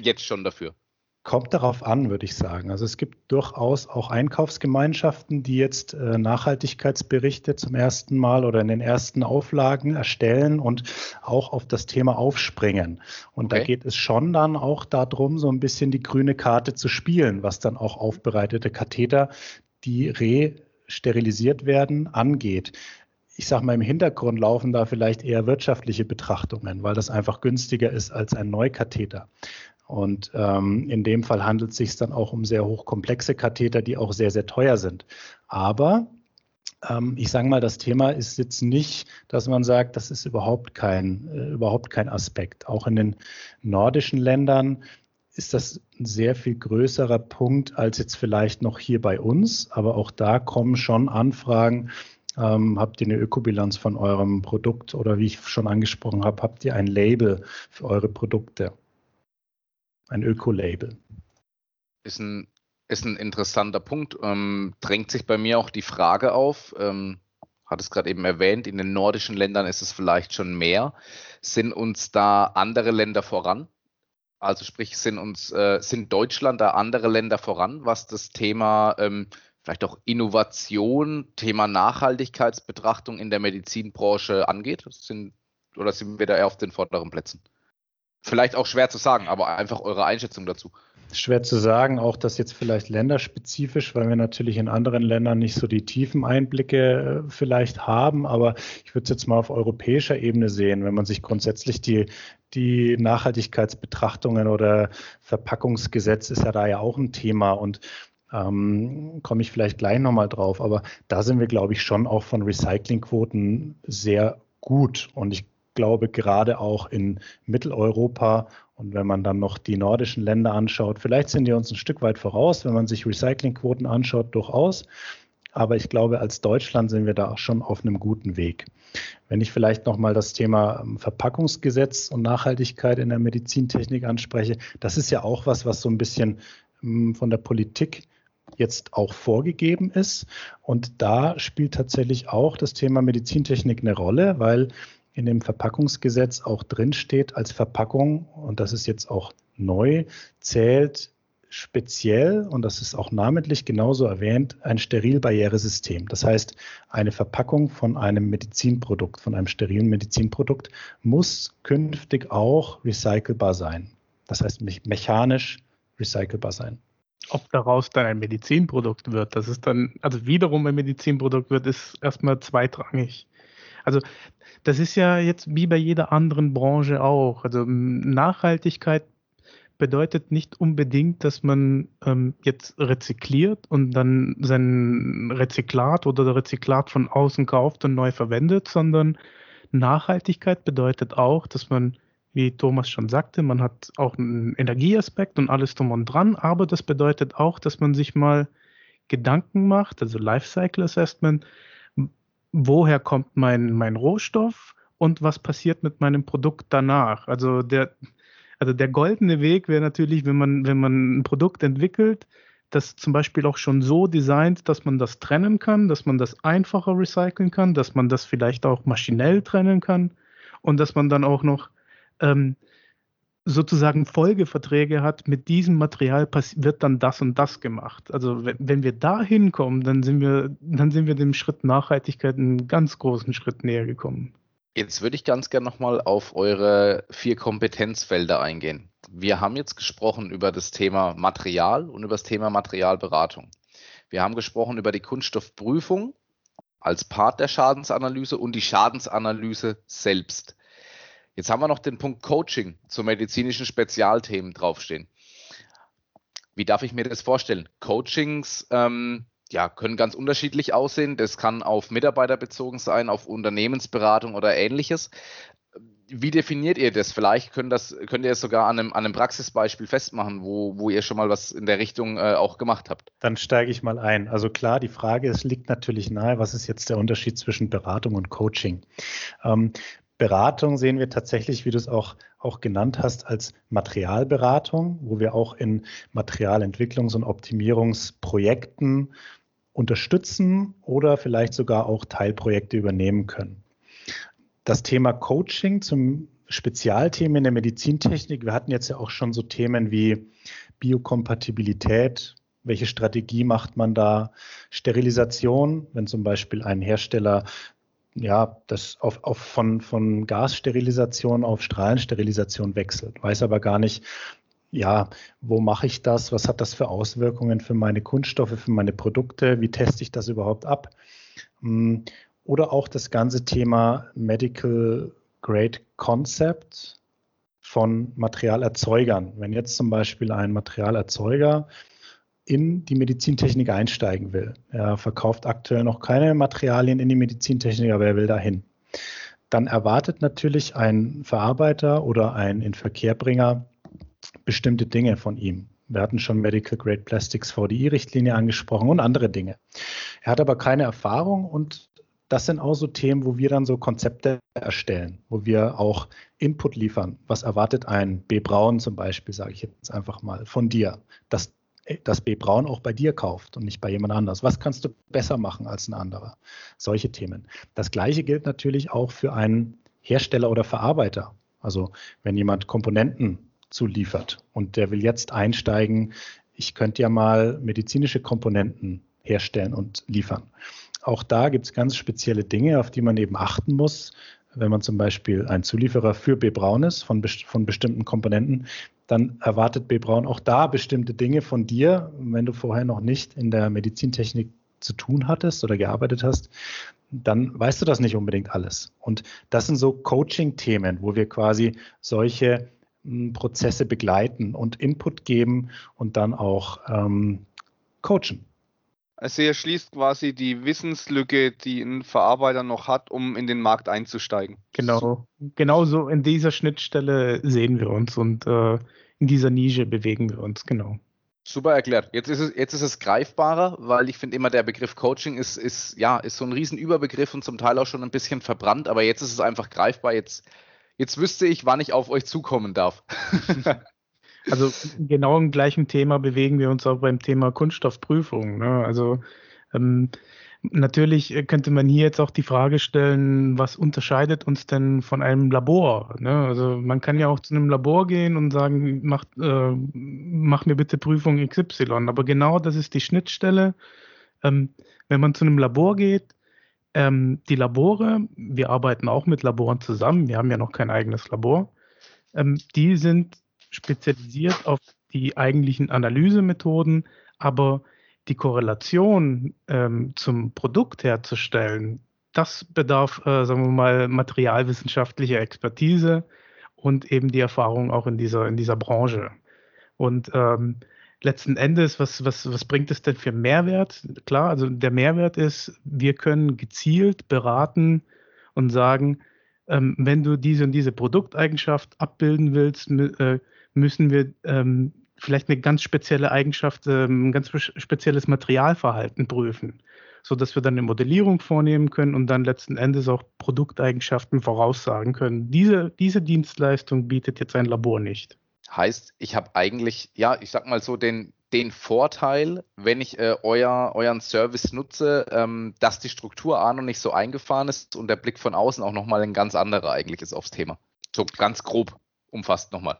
jetzt schon dafür. Kommt darauf an, würde ich sagen. Also es gibt durchaus auch Einkaufsgemeinschaften, die jetzt äh, Nachhaltigkeitsberichte zum ersten Mal oder in den ersten Auflagen erstellen und auch auf das Thema aufspringen. Und okay. da geht es schon dann auch darum, so ein bisschen die grüne Karte zu spielen, was dann auch aufbereitete Katheter, die re-sterilisiert werden, angeht ich sage mal, im Hintergrund laufen da vielleicht eher wirtschaftliche Betrachtungen, weil das einfach günstiger ist als ein Neukatheter. Und ähm, in dem Fall handelt es sich dann auch um sehr hochkomplexe Katheter, die auch sehr, sehr teuer sind. Aber ähm, ich sage mal, das Thema ist jetzt nicht, dass man sagt, das ist überhaupt kein, äh, überhaupt kein Aspekt. Auch in den nordischen Ländern ist das ein sehr viel größerer Punkt als jetzt vielleicht noch hier bei uns. Aber auch da kommen schon Anfragen. Ähm, habt ihr eine Ökobilanz von eurem Produkt oder wie ich schon angesprochen habe, habt ihr ein Label für eure Produkte? Ein Öko-Label. Ist ein, ist ein interessanter Punkt. Ähm, drängt sich bei mir auch die Frage auf, ähm, hat es gerade eben erwähnt, in den nordischen Ländern ist es vielleicht schon mehr. Sind uns da andere Länder voran? Also sprich, sind uns, äh, sind Deutschland da andere Länder voran, was das Thema ähm, vielleicht auch Innovation, Thema Nachhaltigkeitsbetrachtung in der Medizinbranche angeht? Sind, oder sind wir da eher auf den vorderen Plätzen? Vielleicht auch schwer zu sagen, aber einfach eure Einschätzung dazu. schwer zu sagen, auch das jetzt vielleicht länderspezifisch, weil wir natürlich in anderen Ländern nicht so die tiefen Einblicke äh, vielleicht haben. Aber ich würde es jetzt mal auf europäischer Ebene sehen, wenn man sich grundsätzlich die, die Nachhaltigkeitsbetrachtungen oder Verpackungsgesetz ist ja da ja auch ein Thema und ähm, komme ich vielleicht gleich nochmal drauf. Aber da sind wir, glaube ich, schon auch von Recyclingquoten sehr gut. Und ich glaube, gerade auch in Mitteleuropa und wenn man dann noch die nordischen Länder anschaut, vielleicht sind die uns ein Stück weit voraus, wenn man sich Recyclingquoten anschaut, durchaus. Aber ich glaube, als Deutschland sind wir da schon auf einem guten Weg. Wenn ich vielleicht nochmal das Thema ähm, Verpackungsgesetz und Nachhaltigkeit in der Medizintechnik anspreche, das ist ja auch was, was so ein bisschen ähm, von der Politik jetzt auch vorgegeben ist. Und da spielt tatsächlich auch das Thema Medizintechnik eine Rolle, weil in dem Verpackungsgesetz auch drinsteht, als Verpackung, und das ist jetzt auch neu, zählt speziell, und das ist auch namentlich genauso erwähnt, ein Sterilbarrieresystem. Das heißt, eine Verpackung von einem Medizinprodukt, von einem sterilen Medizinprodukt, muss künftig auch recycelbar sein. Das heißt, mechanisch recycelbar sein. Ob daraus dann ein Medizinprodukt wird, das ist dann, also wiederum ein Medizinprodukt wird, ist erstmal zweitrangig. Also das ist ja jetzt wie bei jeder anderen Branche auch. Also Nachhaltigkeit bedeutet nicht unbedingt, dass man ähm, jetzt rezykliert und dann sein Rezyklat oder Rezyklat von außen kauft und neu verwendet, sondern Nachhaltigkeit bedeutet auch, dass man wie Thomas schon sagte, man hat auch einen Energieaspekt und alles drum und dran, aber das bedeutet auch, dass man sich mal Gedanken macht, also Lifecycle Assessment, woher kommt mein, mein Rohstoff und was passiert mit meinem Produkt danach. Also der, also der goldene Weg wäre natürlich, wenn man, wenn man ein Produkt entwickelt, das zum Beispiel auch schon so designt, dass man das trennen kann, dass man das einfacher recyceln kann, dass man das vielleicht auch maschinell trennen kann und dass man dann auch noch ähm, sozusagen Folgeverträge hat, mit diesem Material wird dann das und das gemacht. Also wenn, wenn wir da hinkommen, dann sind wir, dann sind wir dem Schritt Nachhaltigkeit einen ganz großen Schritt näher gekommen. Jetzt würde ich ganz gerne nochmal auf eure vier Kompetenzfelder eingehen. Wir haben jetzt gesprochen über das Thema Material und über das Thema Materialberatung. Wir haben gesprochen über die Kunststoffprüfung als Part der Schadensanalyse und die Schadensanalyse selbst. Jetzt haben wir noch den Punkt Coaching zu medizinischen Spezialthemen draufstehen. Wie darf ich mir das vorstellen? Coachings ähm, ja, können ganz unterschiedlich aussehen. Das kann auf Mitarbeiter bezogen sein, auf Unternehmensberatung oder ähnliches. Wie definiert ihr das? Vielleicht könnt, das, könnt ihr es sogar an einem, an einem Praxisbeispiel festmachen, wo, wo ihr schon mal was in der Richtung äh, auch gemacht habt. Dann steige ich mal ein. Also klar, die Frage, es liegt natürlich nahe, was ist jetzt der Unterschied zwischen Beratung und Coaching? Ähm, Beratung sehen wir tatsächlich, wie du es auch, auch genannt hast, als Materialberatung, wo wir auch in Materialentwicklungs- und Optimierungsprojekten unterstützen oder vielleicht sogar auch Teilprojekte übernehmen können. Das Thema Coaching zum Spezialthemen in der Medizintechnik. Wir hatten jetzt ja auch schon so Themen wie Biokompatibilität. Welche Strategie macht man da? Sterilisation, wenn zum Beispiel ein Hersteller ja, das auf, auf von, von Gassterilisation auf Strahlensterilisation wechselt, weiß aber gar nicht, ja, wo mache ich das? Was hat das für Auswirkungen für meine Kunststoffe, für meine Produkte? Wie teste ich das überhaupt ab? Hm, oder auch das ganze Thema Medical Grade Concept von Materialerzeugern. Wenn jetzt zum Beispiel ein Materialerzeuger in die Medizintechnik einsteigen will. Er verkauft aktuell noch keine Materialien in die Medizintechnik, aber er will dahin. Dann erwartet natürlich ein Verarbeiter oder ein Inverkehrbringer bestimmte Dinge von ihm. Wir hatten schon Medical Grade Plastics VDI-Richtlinie angesprochen und andere Dinge. Er hat aber keine Erfahrung und das sind auch so Themen, wo wir dann so Konzepte erstellen, wo wir auch Input liefern. Was erwartet ein B. Braun zum Beispiel, sage ich jetzt einfach mal, von dir, dass dass B. Braun auch bei dir kauft und nicht bei jemand anders? Was kannst du besser machen als ein anderer? Solche Themen. Das Gleiche gilt natürlich auch für einen Hersteller oder Verarbeiter. Also wenn jemand Komponenten zuliefert und der will jetzt einsteigen, ich könnte ja mal medizinische Komponenten herstellen und liefern. Auch da gibt es ganz spezielle Dinge, auf die man eben achten muss. Wenn man zum Beispiel ein Zulieferer für B. Braun ist, von, von bestimmten Komponenten, dann erwartet B. Braun auch da bestimmte Dinge von dir, wenn du vorher noch nicht in der Medizintechnik zu tun hattest oder gearbeitet hast, dann weißt du das nicht unbedingt alles. Und das sind so Coaching-Themen, wo wir quasi solche hm, Prozesse begleiten und Input geben und dann auch ähm, coachen. Also er schließt quasi die Wissenslücke, die ein Verarbeiter noch hat, um in den Markt einzusteigen. Genau, genau so in dieser Schnittstelle sehen wir uns und äh, in dieser Nische bewegen wir uns, genau. Super erklärt. Jetzt ist es, jetzt ist es greifbarer, weil ich finde immer, der Begriff Coaching ist, ist, ja, ist so ein Riesenüberbegriff und zum Teil auch schon ein bisschen verbrannt, aber jetzt ist es einfach greifbar. Jetzt, jetzt wüsste ich, wann ich auf euch zukommen darf. <laughs> Also genau im gleichen Thema bewegen wir uns auch beim Thema Kunststoffprüfung. Ne? Also ähm, natürlich könnte man hier jetzt auch die Frage stellen, was unterscheidet uns denn von einem Labor? Ne? Also man kann ja auch zu einem Labor gehen und sagen, mach, äh, mach mir bitte Prüfung XY. Aber genau das ist die Schnittstelle. Ähm, wenn man zu einem Labor geht, ähm, die Labore, wir arbeiten auch mit Laboren zusammen, wir haben ja noch kein eigenes Labor, ähm, die sind spezialisiert auf die eigentlichen Analysemethoden, aber die Korrelation ähm, zum Produkt herzustellen, das bedarf, äh, sagen wir mal, materialwissenschaftlicher Expertise und eben die Erfahrung auch in dieser, in dieser Branche. Und ähm, letzten Endes, was, was, was bringt es denn für Mehrwert? Klar, also der Mehrwert ist, wir können gezielt beraten und sagen, ähm, wenn du diese und diese Produkteigenschaft abbilden willst, äh, müssen wir ähm, vielleicht eine ganz spezielle Eigenschaft, ähm, ein ganz spezielles Materialverhalten prüfen, sodass wir dann eine Modellierung vornehmen können und dann letzten Endes auch Produkteigenschaften voraussagen können. Diese, diese Dienstleistung bietet jetzt ein Labor nicht. Heißt, ich habe eigentlich, ja, ich sag mal so, den, den Vorteil, wenn ich äh, euer, euren Service nutze, ähm, dass die Struktur A noch nicht so eingefahren ist und der Blick von außen auch nochmal ein ganz anderer eigentlich ist aufs Thema. So ganz grob umfasst nochmal.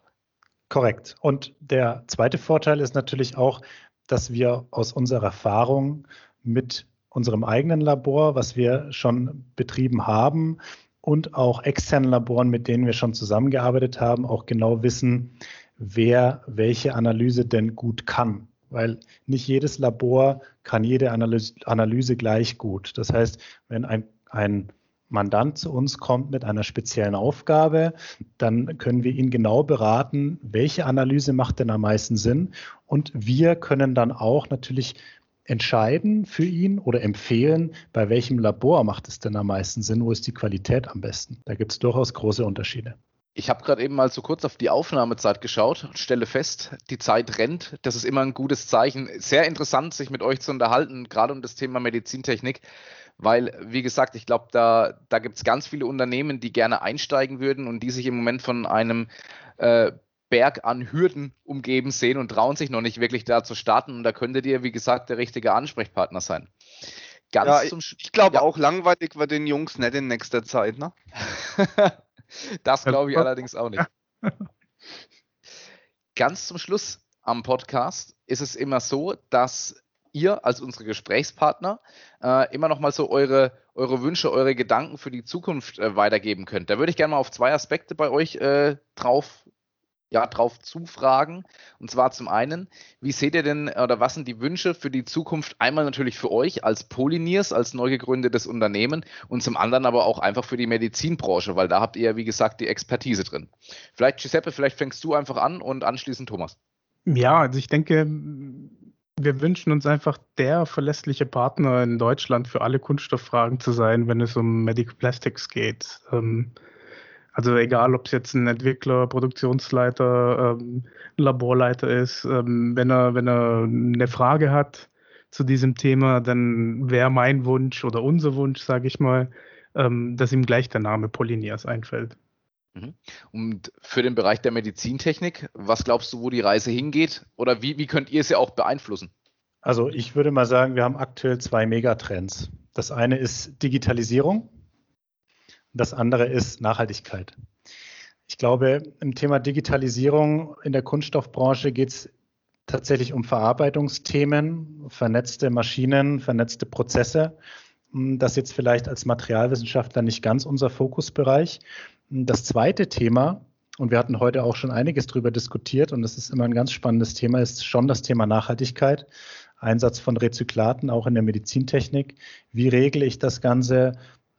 Korrekt. Und der zweite Vorteil ist natürlich auch, dass wir aus unserer Erfahrung mit unserem eigenen Labor, was wir schon betrieben haben, und auch externen Laboren, mit denen wir schon zusammengearbeitet haben, auch genau wissen, wer welche Analyse denn gut kann. Weil nicht jedes Labor kann jede Analyse, gleich gut. Das heißt, wenn ein, ein Mandant zu uns kommt mit einer speziellen Aufgabe, dann können wir ihn genau beraten, welche Analyse macht denn am meisten Sinn. Und wir können dann auch natürlich entscheiden für ihn oder empfehlen, bei welchem Labor macht es denn am meisten Sinn, wo ist die Qualität am besten. Da gibt es durchaus große Unterschiede. Ich habe gerade eben mal so kurz auf die Aufnahmezeit geschaut und stelle fest, die Zeit rennt. Das ist immer ein gutes Zeichen. Sehr interessant, sich mit euch zu unterhalten, gerade um das Thema Medizintechnik weil, wie gesagt, ich glaube, da, da gibt es ganz viele Unternehmen, die gerne einsteigen würden und die sich im Moment von einem äh, Berg an Hürden umgeben sehen und trauen sich noch nicht wirklich da zu starten. Und da könntet ihr, wie gesagt, der richtige Ansprechpartner sein. Ganz ja, ich, ich glaube ja. auch langweilig wird den Jungs nicht in nächster Zeit, ne? <laughs> das glaube ich allerdings auch nicht. <laughs> Ganz zum Schluss am Podcast ist es immer so, dass ihr als unsere Gesprächspartner äh, immer noch mal so eure, eure Wünsche, eure Gedanken für die Zukunft äh, weitergeben könnt. Da würde ich gerne mal auf zwei Aspekte bei euch äh, drauf, ja, drauf zufragen. Und zwar zum einen, wie seht ihr denn oder was sind die Wünsche für die Zukunft? Einmal natürlich für euch als Polyniers, als neu gegründetes Unternehmen und zum anderen aber auch einfach für die Medizinbranche, weil da habt ihr ja, wie gesagt, die Expertise drin. Vielleicht, Giuseppe, vielleicht fängst du einfach an und anschließend Thomas. Ja, also ich denke, wir wünschen uns einfach der verlässliche Partner in Deutschland für alle Kunststofffragen zu sein, wenn es um Medical Plastics geht. Ähm, also egal, ob es jetzt ein Entwickler, Produktionsleiter, ähm, Laborleiter ist, ähm, wenn er wenn er eine Frage hat zu diesem Thema, dann wäre mein Wunsch oder unser Wunsch, sage ich mal, dass ihm gleich der Name Polynias einfällt. Mhm. Und für den Bereich der Medizintechnik, was glaubst du, wo die Reise hingeht? Oder wie, wie könnt ihr sie auch beeinflussen? Also ich würde mal sagen, wir haben aktuell zwei Megatrends. Das eine ist Digitalisierung, das andere ist Nachhaltigkeit. Ich glaube, im Thema Digitalisierung in der Kunststoffbranche geht es tatsächlich um Verarbeitungsthemen, vernetzte Maschinen, vernetzte Prozesse das jetzt vielleicht als Materialwissenschaftler nicht ganz unser Fokusbereich. Das zweite Thema, und wir hatten heute auch schon einiges darüber diskutiert, und das ist immer ein ganz spannendes Thema, ist schon das Thema Nachhaltigkeit. Einsatz von Rezyklaten auch in der Medizintechnik. Wie regle ich das Ganze?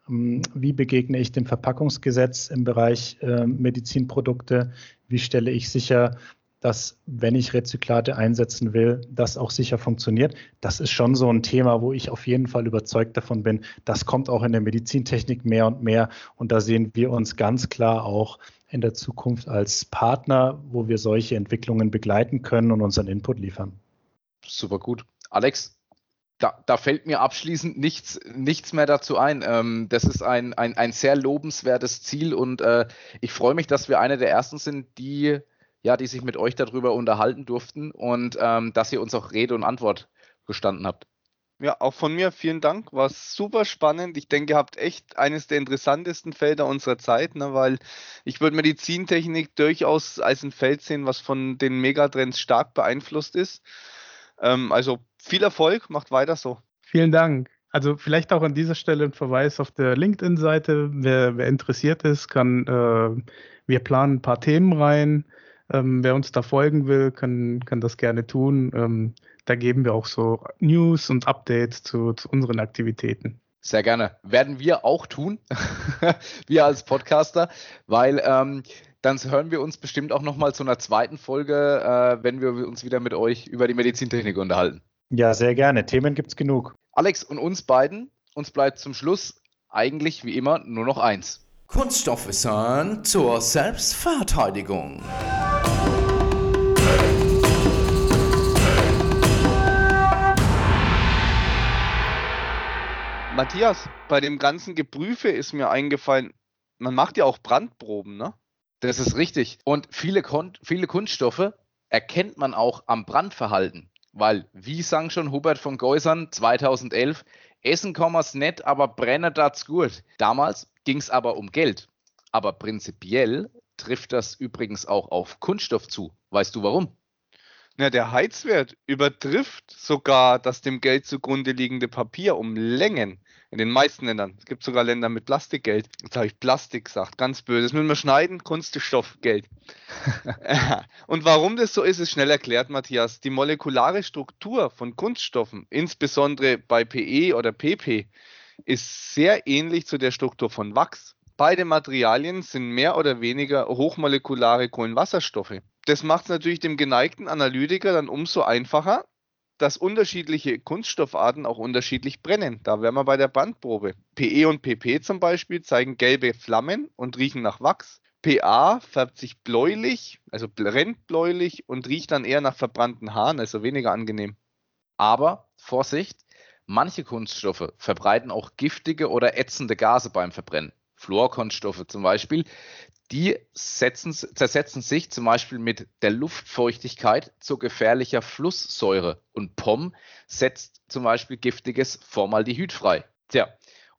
Hm, wie begegne ich dem Verpackungsgesetz im Bereich äh, Medizinprodukte? Wie stelle ich sicher, dass wenn ich Rezyklate einsetzen will, das auch sicher funktioniert. Das ist schon so ein Thema, wo ich auf jeden Fall überzeugt davon bin. Das kommt auch in der Medizintechnik mehr und mehr. Und da sehen wir uns ganz klar auch in der Zukunft als Partner, wo wir solche Entwicklungen begleiten können und unseren Input liefern. Super gut. Alex, da, da, fällt mir abschließend nichts, nichts mehr dazu ein. Ähm, das ist ein, ein, ein sehr lobenswertes Ziel und äh, ich freue mich, dass wir eine der ersten sind, die ja, die sich mit euch darüber unterhalten durften und ähm, dass ihr uns auch Rede und Antwort gestanden habt. Ja, auch von mir vielen Dank. War super spannend. Ich denke, ihr habt echt eines der interessantesten Felder unserer Zeit, ne, weil ich würde Medizintechnik durchaus als ein Feld sehen, was von den Megatrends stark beeinflusst ist. Ähm, also viel Erfolg, macht weiter so. Vielen Dank. Also vielleicht auch an dieser Stelle ein Verweis auf der LinkedIn-Seite. Wer, wer, interessiert ist, kann, äh, wir planen ein paar Themen rein. Ähm, wer uns da folgen will, kann, kann das gerne tun. Ähm, da geben wir auch so News und Updates zu, zu unseren Aktivitäten. Sehr gerne. Werden wir auch tun, <laughs> wir als Podcaster, weil ähm, dann hören wir uns bestimmt auch nochmal zu einer zweiten Folge, äh, wenn wir uns wieder mit euch über die Medizintechnik unterhalten. Ja, sehr gerne. Themen gibt es genug. Alex und uns beiden, uns bleibt zum Schluss eigentlich wie immer nur noch eins. Kunststoffwissen zur Selbstverteidigung. Matthias, bei dem ganzen Geprüfe ist mir eingefallen, man macht ja auch Brandproben, ne? Das ist richtig. Und viele, Kon viele Kunststoffe erkennt man auch am Brandverhalten. Weil, wie sang schon Hubert von Geusern 2011, Essen kann man's nicht, aber brennen das gut. Damals ging es aber um Geld. Aber prinzipiell trifft das übrigens auch auf Kunststoff zu. Weißt du warum? Ja, der Heizwert übertrifft sogar das dem Geld zugrunde liegende Papier um Längen. In den meisten Ländern. Es gibt sogar Länder mit Plastikgeld. Jetzt habe ich Plastik gesagt, ganz böse. Das müssen wir schneiden, Kunststoffgeld. <laughs> <laughs> Und warum das so ist, ist schnell erklärt, Matthias. Die molekulare Struktur von Kunststoffen, insbesondere bei PE oder PP, ist sehr ähnlich zu der Struktur von Wachs. Beide Materialien sind mehr oder weniger hochmolekulare Kohlenwasserstoffe. Das macht es natürlich dem geneigten Analytiker dann umso einfacher, dass unterschiedliche Kunststoffarten auch unterschiedlich brennen. Da wären wir bei der Bandprobe. PE und PP zum Beispiel zeigen gelbe Flammen und riechen nach Wachs. PA färbt sich bläulich, also brennt bläulich und riecht dann eher nach verbrannten Haaren, also weniger angenehm. Aber Vorsicht, manche Kunststoffe verbreiten auch giftige oder ätzende Gase beim Verbrennen. Fluorkonstoffe zum Beispiel, die setzen, zersetzen sich zum Beispiel mit der Luftfeuchtigkeit zu gefährlicher Flusssäure und POM setzt zum Beispiel giftiges Formaldehyd frei. Tja,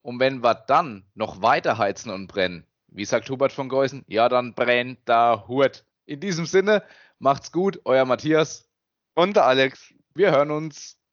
und wenn wir dann noch weiter heizen und brennen, wie sagt Hubert von Geusen, ja, dann brennt da Hut. In diesem Sinne, macht's gut, euer Matthias und der Alex. Wir hören uns.